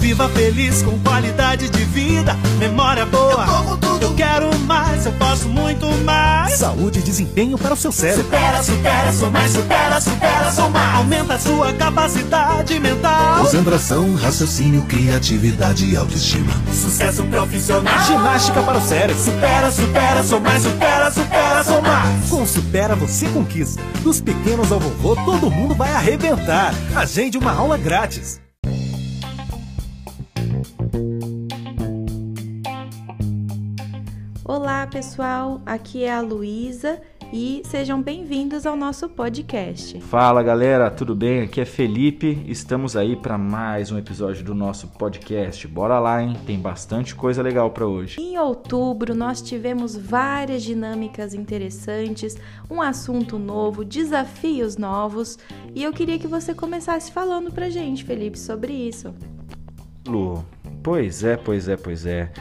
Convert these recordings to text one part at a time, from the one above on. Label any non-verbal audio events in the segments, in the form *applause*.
Viva feliz com qualidade de vida, memória boa. Eu, como tudo. eu quero mais, eu posso muito mais. Saúde e desempenho para o seu cérebro. Supera, supera, sou mais, supera, supera, sou mais. Aumenta a sua capacidade mental. Concentração, raciocínio, criatividade e autoestima. Sucesso profissional. Ginástica para o cérebro. Supera, supera, sou mais, supera, supera, sou mais. Com Supera você conquista. Dos pequenos ao vovô, todo mundo vai arrebentar. Agende uma aula grátis. Olá, pessoal. Aqui é a Luísa e sejam bem-vindos ao nosso podcast. Fala, galera, tudo bem? Aqui é Felipe. Estamos aí para mais um episódio do nosso podcast. Bora lá, hein? Tem bastante coisa legal para hoje. Em outubro, nós tivemos várias dinâmicas interessantes, um assunto novo, desafios novos, e eu queria que você começasse falando pra gente, Felipe, sobre isso. Lu, pois é, pois é, pois é.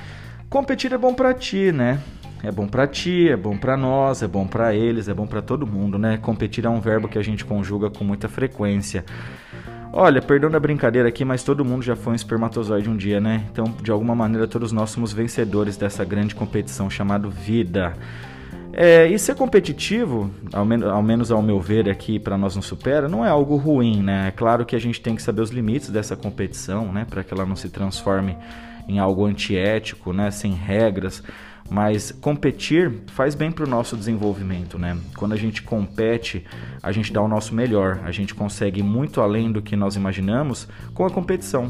Competir é bom para ti, né? É bom para ti, é bom para nós, é bom para eles, é bom para todo mundo, né? Competir é um verbo que a gente conjuga com muita frequência. Olha, perdão da brincadeira aqui, mas todo mundo já foi um espermatozoide um dia, né? Então, de alguma maneira, todos nós somos vencedores dessa grande competição chamada vida. É, e ser competitivo, ao, men ao menos ao meu ver aqui para nós não supera, não é algo ruim, né? É claro que a gente tem que saber os limites dessa competição, né? Para que ela não se transforme em algo antiético, né, sem regras, mas competir faz bem para o nosso desenvolvimento, né? Quando a gente compete, a gente dá o nosso melhor, a gente consegue muito além do que nós imaginamos com a competição.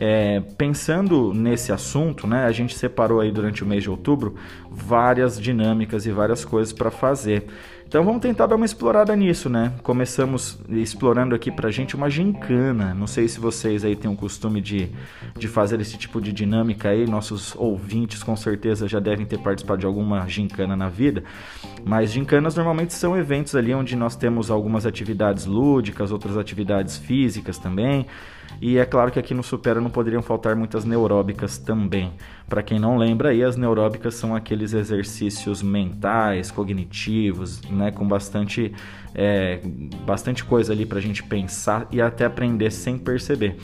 É, pensando nesse assunto, né, a gente separou aí durante o mês de outubro várias dinâmicas e várias coisas para fazer. Então vamos tentar dar uma explorada nisso, né? Começamos explorando aqui pra gente uma gincana. Não sei se vocês aí têm o costume de, de fazer esse tipo de dinâmica aí. Nossos ouvintes com certeza já devem ter participado de alguma gincana na vida. Mas gincanas normalmente são eventos ali onde nós temos algumas atividades lúdicas, outras atividades físicas também. E é claro que aqui no Supera não poderiam faltar muitas neuróbicas também. Para quem não lembra aí, as neuróbicas são aqueles exercícios mentais, cognitivos, né, com bastante, é, bastante coisa ali para a gente pensar e até aprender sem perceber.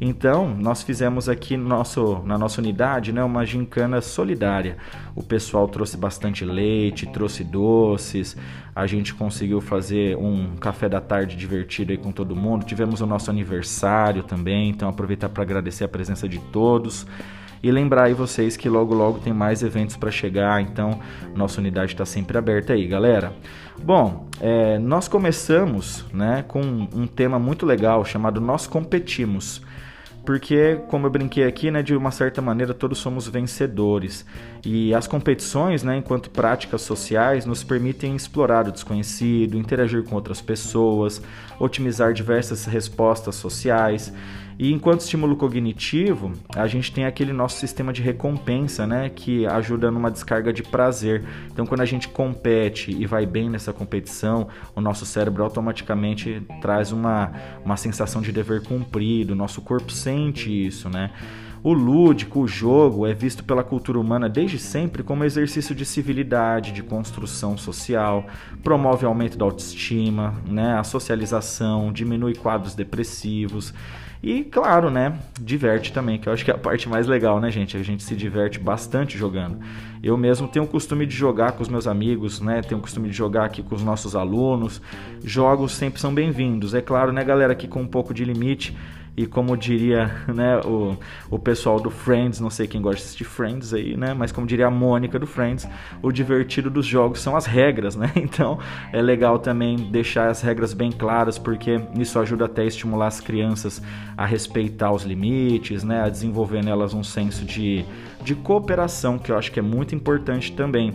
Então, nós fizemos aqui no nosso, na nossa unidade né, uma gincana solidária. O pessoal trouxe bastante leite, trouxe doces, a gente conseguiu fazer um café da tarde divertido aí com todo mundo. Tivemos o nosso aniversário também, então aproveitar para agradecer a presença de todos. E lembrar aí vocês que logo logo tem mais eventos para chegar, então nossa unidade está sempre aberta aí, galera. Bom, é, nós começamos né, com um tema muito legal chamado Nós Competimos porque, como eu brinquei aqui, né, de uma certa maneira todos somos vencedores. E as competições, né, enquanto práticas sociais, nos permitem explorar o desconhecido, interagir com outras pessoas, otimizar diversas respostas sociais. E enquanto estímulo cognitivo, a gente tem aquele nosso sistema de recompensa, né, que ajuda numa descarga de prazer. Então, quando a gente compete e vai bem nessa competição, o nosso cérebro automaticamente traz uma, uma sensação de dever cumprido, o nosso corpo sente isso, né? O lúdico, o jogo, é visto pela cultura humana desde sempre como exercício de civilidade, de construção social, promove aumento da autoestima, né, a socialização, diminui quadros depressivos. E claro, né, diverte também, que eu acho que é a parte mais legal, né, gente? A gente se diverte bastante jogando. Eu mesmo tenho o costume de jogar com os meus amigos, né? Tenho o costume de jogar aqui com os nossos alunos. Jogos sempre são bem-vindos. É claro, né, galera, aqui com um pouco de limite e como diria né, o, o pessoal do Friends, não sei quem gosta de assistir Friends aí, né? Mas como diria a Mônica do Friends, o divertido dos jogos são as regras, né? *laughs* Então é legal também deixar as regras bem claras, porque isso ajuda até a estimular as crianças a respeitar os limites, né? A desenvolver nelas um senso de, de cooperação, que eu acho que é muito importante também.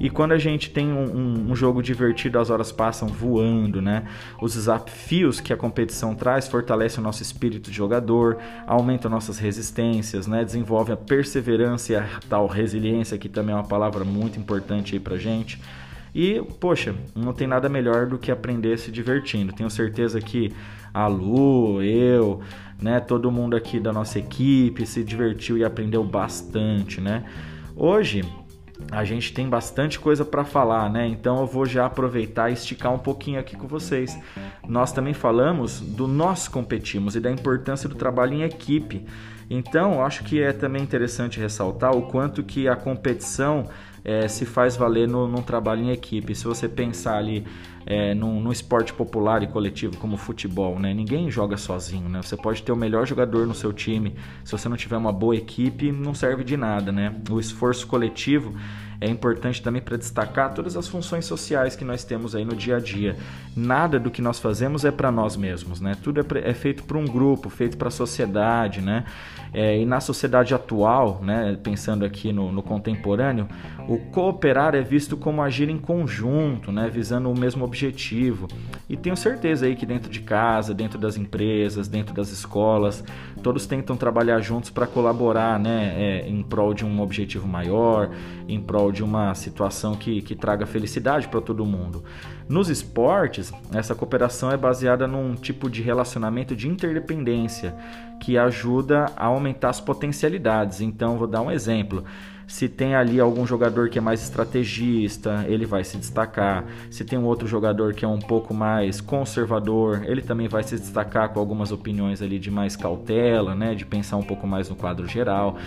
E quando a gente tem um, um, um, jogo divertido, as horas passam voando, né? Os desafios que a competição traz fortalecem o nosso espírito de jogador, aumentam nossas resistências, né? Desenvolve a perseverança e a tal resiliência, que também é uma palavra muito importante aí pra gente. E, poxa, não tem nada melhor do que aprender se divertindo. Tenho certeza que a Lu, eu, né, todo mundo aqui da nossa equipe se divertiu e aprendeu bastante, né? Hoje a gente tem bastante coisa para falar, né? Então eu vou já aproveitar e esticar um pouquinho aqui com vocês. Nós também falamos do nós competimos e da importância do trabalho em equipe. Então, acho que é também interessante ressaltar o quanto que a competição é, se faz valer no, num trabalho em equipe. Se você pensar ali é, num, num, esporte popular e coletivo como o futebol, né? Ninguém joga sozinho, né? Você pode ter o melhor jogador no seu time, se você não tiver uma boa equipe, não serve de nada, né? O esforço coletivo é importante também para destacar todas as funções sociais que nós temos aí no dia a dia. Nada do que nós fazemos é para nós mesmos, né? Tudo é, é feito para um grupo, feito para a sociedade, né? É, e na sociedade atual, né, pensando aqui no, no, contemporâneo, o cooperar é visto como agir em conjunto, né, visando o mesmo objetivo. E tenho certeza aí que dentro de casa, dentro das empresas, dentro das escolas, todos tentam trabalhar juntos para colaborar né, é, em prol de um objetivo maior, em prol de uma situação que, que traga felicidade para todo mundo. Nos esportes, essa cooperação é baseada num tipo de relacionamento de interdependência que ajuda a aumentar as potencialidades. Então, vou dar um exemplo. Se tem ali algum jogador que é mais estrategista, ele vai se destacar. Se tem um outro jogador que é um pouco mais conservador, ele também vai se destacar com algumas opiniões ali de mais cautela, né, de pensar um pouco mais no quadro geral.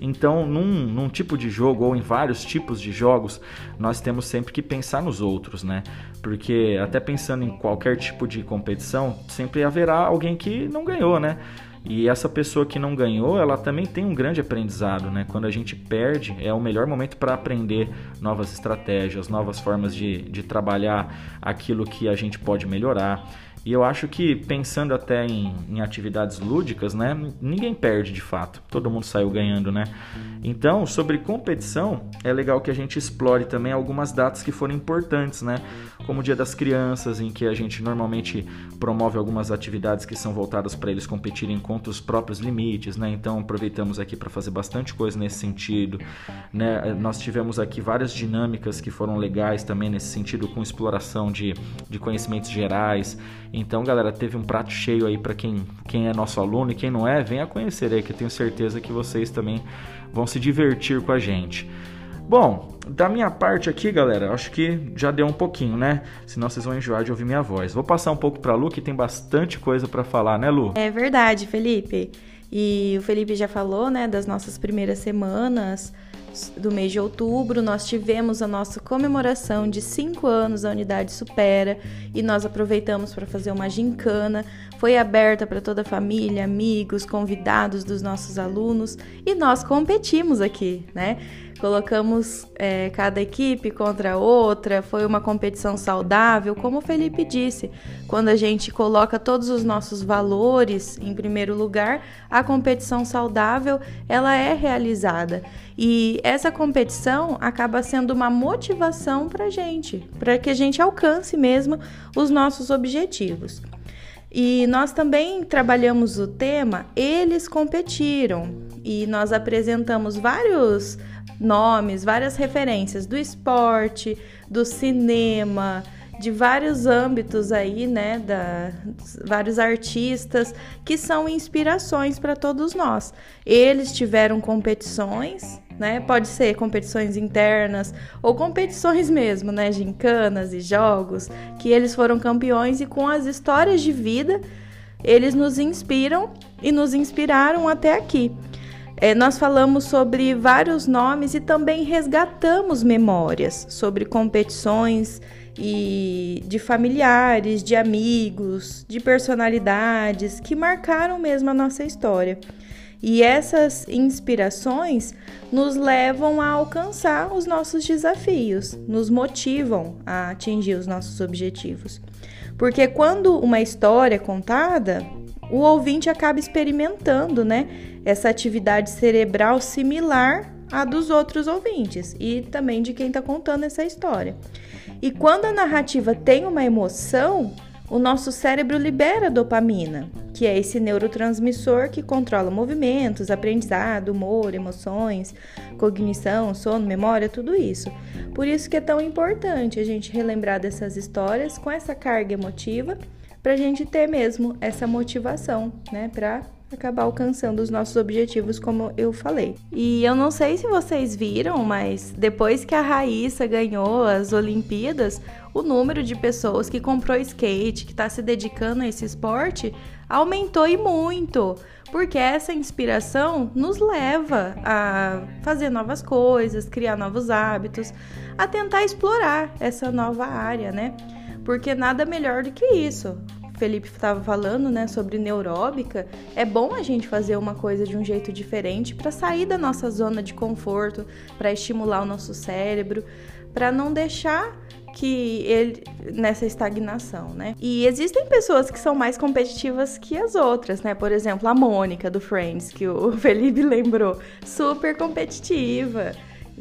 Então, num, num, tipo de jogo ou em vários tipos de jogos, nós temos sempre que pensar nos outros, né? Porque até pensando em qualquer tipo de competição, sempre haverá alguém que não ganhou, né? E essa pessoa que não ganhou, ela também tem um grande aprendizado, né? Quando a gente perde, é o melhor momento para aprender novas estratégias, novas formas de, de trabalhar aquilo que a gente pode melhorar. E eu acho que pensando até em, em, atividades lúdicas, né, ninguém perde de fato. Todo mundo saiu ganhando, né? Então, sobre competição, é legal que a gente explore também algumas datas que foram importantes, né? Como o Dia das Crianças, em que a gente normalmente promove algumas atividades que são voltadas para eles competirem contra os próprios limites, né? Então, aproveitamos aqui para fazer bastante coisa nesse sentido, né? Nós tivemos aqui várias dinâmicas que foram legais também nesse sentido com exploração de, de conhecimentos gerais então, galera, teve um prato cheio aí para quem, quem é nosso aluno e quem não é, venha conhecer aí, que eu tenho certeza que vocês também vão se divertir com a gente. Bom, da minha parte aqui, galera, acho que já deu um pouquinho, né? Senão vocês vão enjoar de ouvir minha voz. Vou passar um pouco para Lu, que tem bastante coisa para falar, né, Lu? É verdade, Felipe. E o Felipe já falou, né, das nossas primeiras semanas do mês de outubro, nós tivemos a nossa comemoração de 5 anos da Unidade Supera e nós aproveitamos para fazer uma gincana. Foi aberta para toda a família, amigos, convidados dos nossos alunos e nós competimos aqui, né? Colocamos é, cada equipe contra a outra, foi uma competição saudável, como o Felipe disse. Quando a gente coloca todos os nossos valores em primeiro lugar, a competição saudável ela é realizada. E essa competição acaba sendo uma motivação para gente, para que a gente alcance mesmo os nossos objetivos. E nós também trabalhamos o tema Eles Competiram e nós apresentamos vários nomes, várias referências do esporte, do cinema, de vários âmbitos aí, né, da, vários artistas que são inspirações para todos nós. Eles tiveram competições, né? Pode ser competições internas ou competições mesmo, né, gincanas e jogos, que eles foram campeões e com as histórias de vida eles nos inspiram e nos inspiraram até aqui. É, nós falamos sobre vários nomes e também resgatamos memórias sobre competições e de familiares, de amigos, de personalidades que marcaram mesmo a nossa história. E essas inspirações nos levam a alcançar os nossos desafios, nos motivam a atingir os nossos objetivos. Porque quando uma história é contada, o ouvinte acaba experimentando, né, essa atividade cerebral similar à dos outros ouvintes e também de quem está contando essa história. E quando a narrativa tem uma emoção, o nosso cérebro libera dopamina, que é esse neurotransmissor que controla movimentos, aprendizado, humor, emoções, cognição, sono, memória, tudo isso. Por isso que é tão importante a gente relembrar dessas histórias com essa carga emotiva para a gente ter mesmo essa motivação, né, para acabar alcançando os nossos objetivos, como eu falei. E eu não sei se vocês viram, mas depois que a Raíssa ganhou as Olimpíadas, o número de pessoas que comprou skate, que está se dedicando a esse esporte, aumentou e muito. Porque essa inspiração nos leva a fazer novas coisas, criar novos hábitos, a tentar explorar essa nova área, né? Porque nada melhor do que isso. Felipe estava falando, né, sobre neuróbica, é bom a gente fazer uma coisa de um jeito diferente para sair da nossa zona de conforto, para estimular o nosso cérebro, para não deixar que ele nessa estagnação, né? E existem pessoas que são mais competitivas que as outras, né? Por exemplo, a Mônica do Friends, que o *laughs* Felipe lembrou, super competitiva.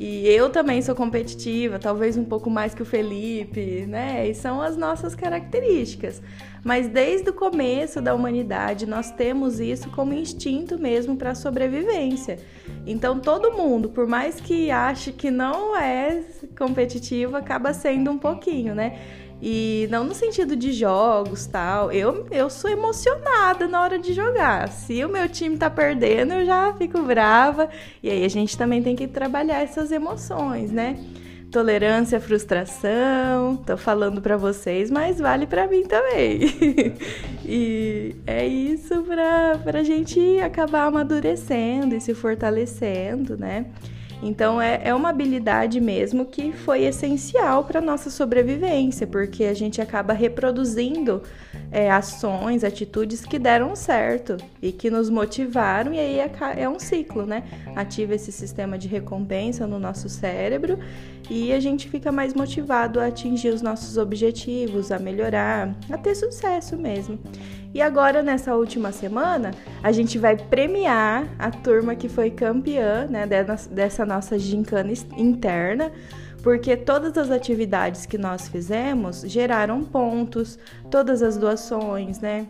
E eu também sou competitiva, talvez um pouco mais que o Felipe, né? E são as nossas características. Mas desde o começo da humanidade, nós temos isso como instinto mesmo para sobrevivência. Então, todo mundo, por mais que ache que não é competitivo, acaba sendo um pouquinho, né? E não no sentido de jogos tal. Eu, eu sou emocionada na hora de jogar. Se o meu time tá perdendo, eu já fico brava. E aí a gente também tem que trabalhar essas emoções, né? Tolerância, frustração, tô falando para vocês, mas vale para mim também. *laughs* e é isso pra, pra gente acabar amadurecendo e se fortalecendo, né? Então é, é uma habilidade mesmo que foi essencial para nossa sobrevivência, porque a gente acaba reproduzindo é, ações, atitudes que deram certo e que nos motivaram, e aí é, é um ciclo, né? Ativa esse sistema de recompensa no nosso cérebro e a gente fica mais motivado a atingir os nossos objetivos, a melhorar, a ter sucesso mesmo. E agora, nessa última semana, a gente vai premiar a turma que foi campeã né, dessa nossa gincana interna, porque todas as atividades que nós fizemos geraram pontos, todas as doações, né?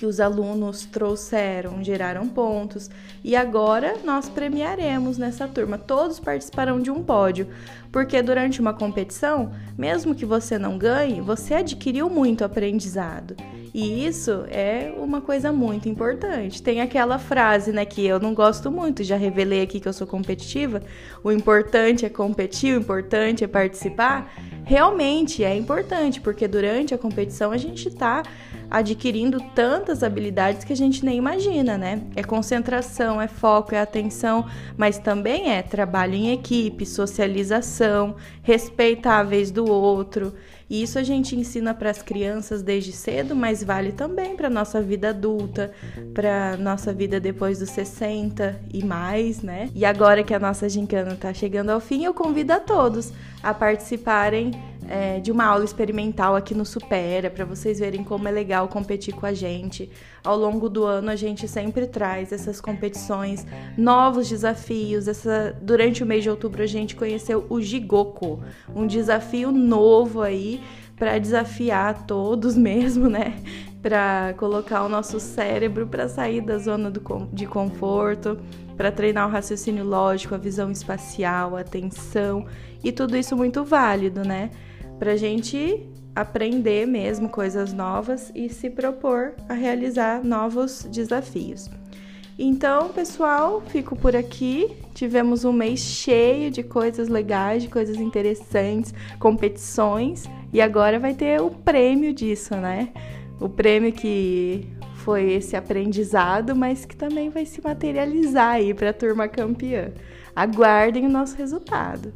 que os alunos trouxeram geraram pontos e agora nós premiaremos nessa turma. Todos participarão de um pódio, porque durante uma competição, mesmo que você não ganhe, você adquiriu muito aprendizado. E isso é uma coisa muito importante. Tem aquela frase, né, que eu não gosto muito, já revelei aqui que eu sou competitiva. O importante é competir, o importante é participar. Realmente é importante, porque durante a competição a gente está adquirindo tantas habilidades que a gente nem imagina, né? É concentração, é foco, é atenção, mas também é trabalho em equipe, socialização, respeitáveis do outro. E isso a gente ensina para as crianças desde cedo, mas vale também para nossa vida adulta, para nossa vida depois dos 60 e mais, né? E agora que a nossa gincana está chegando ao fim, eu convido a todos a participarem é, de uma aula experimental aqui no Supera, para vocês verem como é legal competir com a gente. Ao longo do ano, a gente sempre traz essas competições, novos desafios. Essa, durante o mês de outubro, a gente conheceu o Gigoco, um desafio novo aí para desafiar todos *laughs* mesmo, né? Para colocar o nosso cérebro para sair da zona do, de conforto, para treinar o raciocínio lógico, a visão espacial, a atenção e tudo isso muito válido, né? Para a gente aprender mesmo coisas novas e se propor a realizar novos desafios. Então, pessoal, fico por aqui. Tivemos um mês cheio de coisas legais, de coisas interessantes, competições, e agora vai ter o prêmio disso, né? O prêmio que foi esse aprendizado, mas que também vai se materializar aí para a turma campeã. Aguardem o nosso resultado.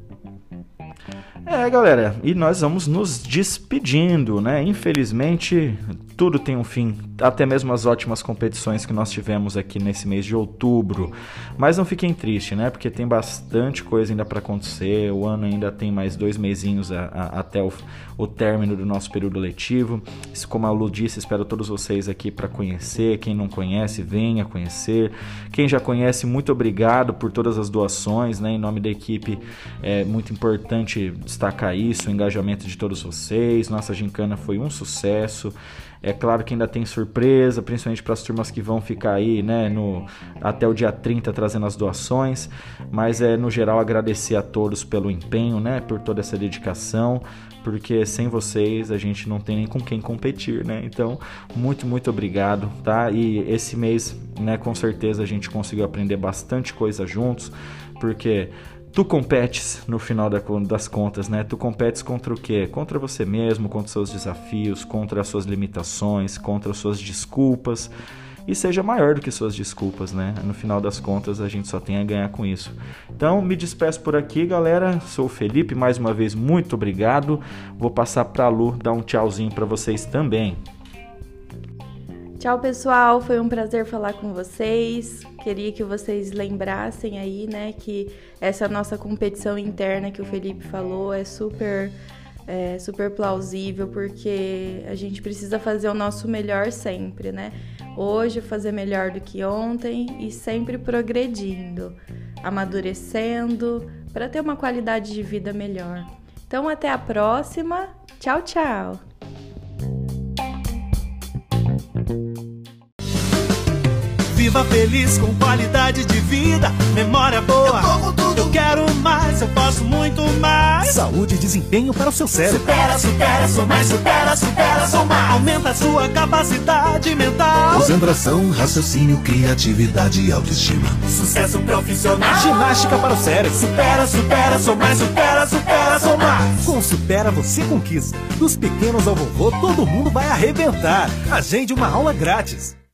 É, galera, e nós vamos nos despedindo, né? Infelizmente, tudo tem um fim, até mesmo as ótimas competições que nós tivemos aqui nesse mês de outubro. Mas não fiquem tristes, né? Porque tem bastante coisa ainda para acontecer. O ano ainda tem mais dois mesinhos a, a, até o, o término do nosso período letivo. Como a Lu disse, espero todos vocês aqui para conhecer. Quem não conhece, venha conhecer. Quem já conhece, muito obrigado por todas as doações, né? Em nome da equipe, é muito importante destacar isso, o engajamento de todos vocês. Nossa gincana foi um sucesso. É claro que ainda tem surpresa, principalmente para as turmas que vão ficar aí, né, no, até o dia 30 trazendo as doações. Mas é no geral agradecer a todos pelo empenho, né, por toda essa dedicação, porque sem vocês a gente não tem nem com quem competir, né? Então, muito, muito obrigado, tá? E esse mês, né, com certeza a gente conseguiu aprender bastante coisa juntos, porque tu competes no final das contas, né? Tu competes contra o quê? Contra você mesmo, contra seus desafios, contra as suas limitações, contra as suas desculpas. E seja maior do que suas desculpas, né? No final das contas, a gente só tem a ganhar com isso. Então, me despeço por aqui, galera. Sou o Felipe, mais uma vez, muito obrigado. Vou passar para a Lu dar um tchauzinho para vocês também. Tchau, pessoal. Foi um prazer falar com vocês. Queria que vocês lembrassem aí, né, que essa nossa competição interna que o Felipe falou é super é super plausível porque a gente precisa fazer o nosso melhor sempre, né? Hoje fazer melhor do que ontem e sempre progredindo, amadurecendo para ter uma qualidade de vida melhor. Então até a próxima. Tchau, tchau. Thank you. Viva feliz com qualidade de vida, memória boa. Eu, tudo. eu quero mais, eu posso muito mais. Saúde e desempenho para o seu cérebro. Supera, supera, sou mais, supera, supera, sou mais. Aumenta a sua capacidade mental. Concentração, raciocínio, criatividade e autoestima. Sucesso profissional. Ginástica para o cérebro. Supera, supera, sou mais, supera, supera, sou mais. Com Supera você conquista. Dos pequenos ao vovô, todo mundo vai arrebentar. Agende uma aula grátis.